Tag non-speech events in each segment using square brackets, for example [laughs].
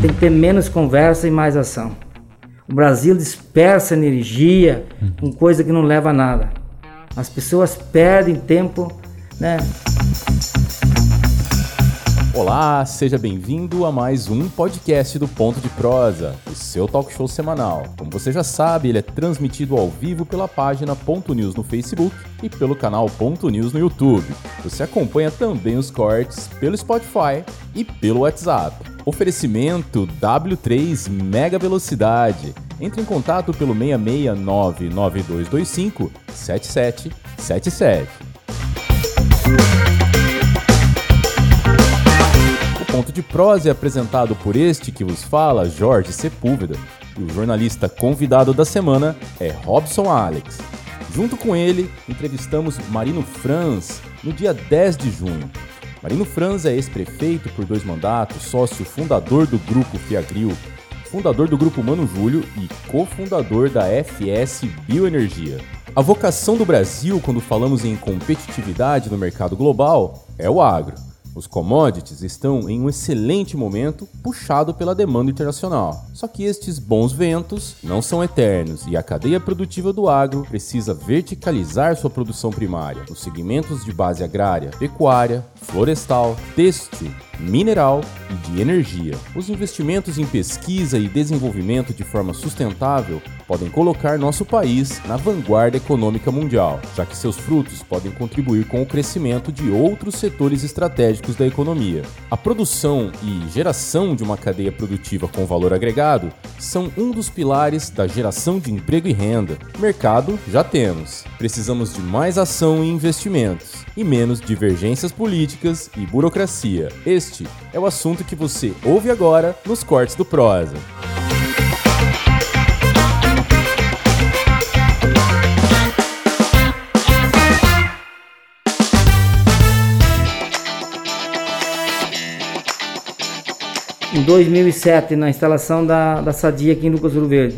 tem que ter menos conversa e mais ação. O Brasil dispersa energia com coisa que não leva a nada. As pessoas perdem tempo, né? Olá, seja bem-vindo a mais um podcast do Ponto de Prosa, o seu talk show semanal. Como você já sabe, ele é transmitido ao vivo pela página Ponto News no Facebook e pelo canal Ponto News no YouTube. Você acompanha também os cortes pelo Spotify e pelo WhatsApp. Oferecimento W3 Mega Velocidade. Entre em contato pelo 669 9225 7777. O ponto de prosa é apresentado por este que vos fala, Jorge Sepúlveda, e o jornalista convidado da semana é Robson Alex. Junto com ele, entrevistamos Marino Franz no dia 10 de junho. Marino Franz é ex-prefeito por dois mandatos, sócio fundador do grupo Fiagril, fundador do grupo Mano Júlio e cofundador da FS Bioenergia. A vocação do Brasil quando falamos em competitividade no mercado global é o agro. Os commodities estão em um excelente momento, puxado pela demanda internacional. Só que estes bons ventos não são eternos e a cadeia produtiva do agro precisa verticalizar sua produção primária nos segmentos de base agrária, pecuária, florestal, têxtil, mineral e de energia. Os investimentos em pesquisa e desenvolvimento de forma sustentável podem colocar nosso país na vanguarda econômica mundial, já que seus frutos podem contribuir com o crescimento de outros setores estratégicos da economia. A produção e geração de uma cadeia produtiva com valor agregado são um dos pilares da geração de emprego e renda. Mercado já temos. Precisamos de mais ação e investimentos e menos divergências políticas e burocracia. Este é o assunto que você ouve agora nos cortes do Prosa. 2007, na instalação da, da Sadia aqui em Lucas Ouro Verde.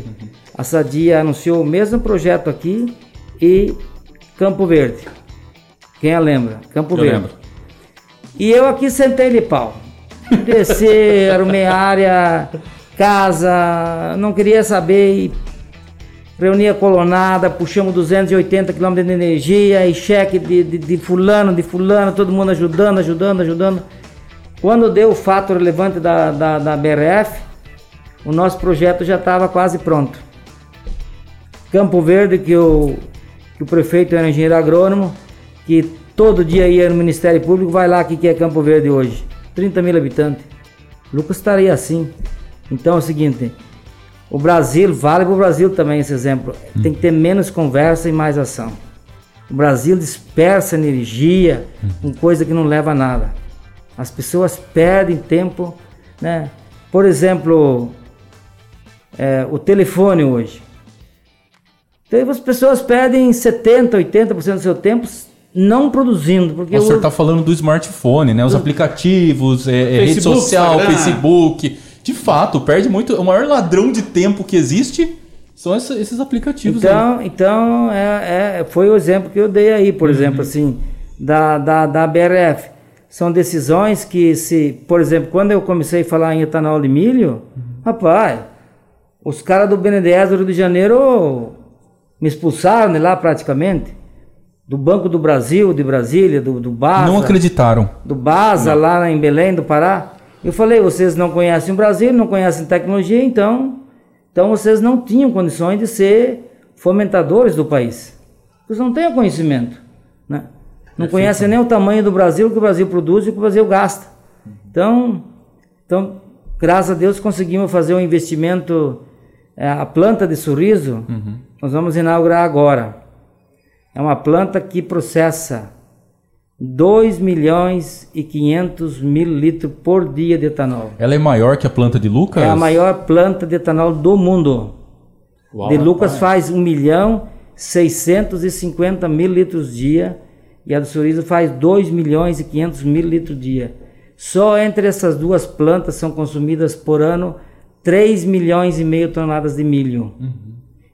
A Sadia anunciou o mesmo projeto aqui e Campo Verde. Quem a lembra? Campo Eu Verde. lembro. E eu aqui sentei de pau. Desci, arrumei [laughs] área, casa, não queria saber. E reunia colonada, puxamos 280 km de energia e cheque de, de, de fulano, de fulano, todo mundo ajudando, ajudando, ajudando. Quando deu o fato relevante da, da, da BRF, o nosso projeto já estava quase pronto. Campo Verde, que o, que o prefeito era engenheiro agrônomo, que todo dia ia no Ministério Público, vai lá, o que, que é Campo Verde hoje? 30 mil habitantes. Lucas estaria assim. Então é o seguinte, o Brasil, vale para o Brasil também esse exemplo, tem que ter menos conversa e mais ação. O Brasil dispersa energia com coisa que não leva a nada. As pessoas perdem tempo, né? Por exemplo, é, o telefone hoje. Então, as pessoas perdem 70, 80% do seu tempo não produzindo, porque O senhor está falando do smartphone, né? Os aplicativos, é, é, rede social, Instagram. Facebook. De fato, perde muito. O maior ladrão de tempo que existe são esses aplicativos. aí. Então, então é, é- foi o exemplo que eu dei aí, por exemplo, assim, da, da, da BRF. São decisões que se, por exemplo, quando eu comecei a falar em etanol de milho, rapaz, os caras do BNDES do Rio de Janeiro me expulsaram de lá praticamente. Do Banco do Brasil, de Brasília, do, do BASA Não acreditaram. do Baza lá em Belém do Pará. Eu falei, vocês não conhecem o Brasil, não conhecem tecnologia, então, então vocês não tinham condições de ser fomentadores do país. Vocês não têm conhecimento, né? Não conhecem nem o tamanho do Brasil, o que o Brasil produz e o que o Brasil gasta. Então, então graças a Deus conseguimos fazer um investimento, é, a planta de sorriso, nós vamos inaugurar agora. É uma planta que processa 2 milhões e 500 mil litros por dia de etanol. Ela é maior que a planta de Lucas? É a maior planta de etanol do mundo. Uau, de Lucas faz 1 milhão 650 mil litros dia e a do Sorriso faz 2 milhões e 500 mil litros dia. Só entre essas duas plantas são consumidas por ano 3 milhões e meio toneladas de milho.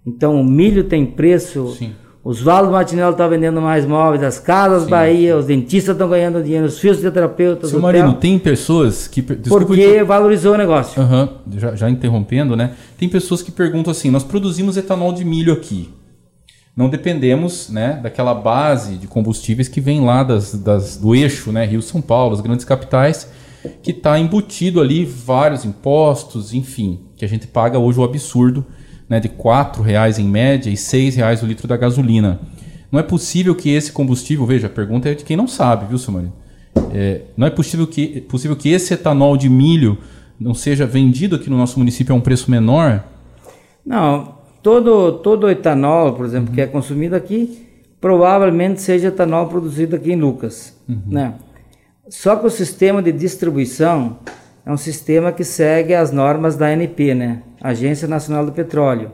Então o milho tem preço, Sim. Os Valdo Martinello estão vendendo mais móveis, as Casas sim, Bahia, sim. os dentistas estão ganhando dinheiro, os fisioterapeutas. Seu Marino, tem pessoas que. Desculpa, porque valorizou o negócio. Uhum, já, já interrompendo, né? Tem pessoas que perguntam assim: nós produzimos etanol de milho aqui. Não dependemos né, daquela base de combustíveis que vem lá das, das do eixo, né? Rio São Paulo, as grandes capitais, que está embutido ali vários impostos, enfim, que a gente paga hoje o absurdo né, de R$ reais em média e R$ reais o litro da gasolina. Não é possível que esse combustível, veja, a pergunta é de quem não sabe, viu, Samari? É, não é possível que, possível que esse etanol de milho não seja vendido aqui no nosso município a um preço menor? Não, todo, todo etanol, por exemplo, uhum. que é consumido aqui, provavelmente seja etanol produzido aqui em Lucas. Uhum. Né? Só que o sistema de distribuição é um sistema que segue as normas da ANP, né? Agência Nacional do Petróleo,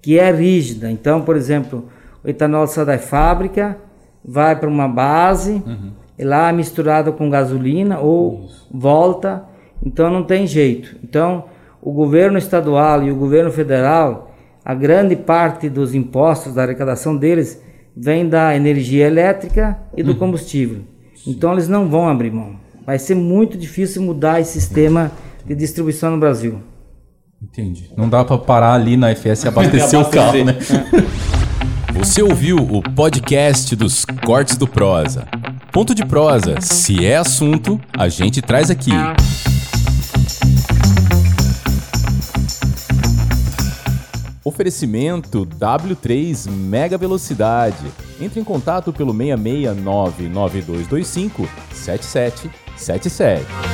que é rígida. Então, por exemplo, o etanol sai da fábrica, vai para uma base, uhum. e lá é misturado com gasolina ou Isso. volta. Então não tem jeito. Então, o governo estadual e o governo federal, a grande parte dos impostos da arrecadação deles vem da energia elétrica e do uhum. combustível. Então eles não vão abrir mão. Vai ser muito difícil mudar esse sistema de distribuição no Brasil. Entendi. Não dá para parar ali na FS e abastecer o carro, né? [laughs] Você ouviu o podcast dos Cortes do Prosa. Ponto de prosa, se é assunto, a gente traz aqui. Oferecimento W3 Mega Velocidade. Entre em contato pelo 669 9225 7777.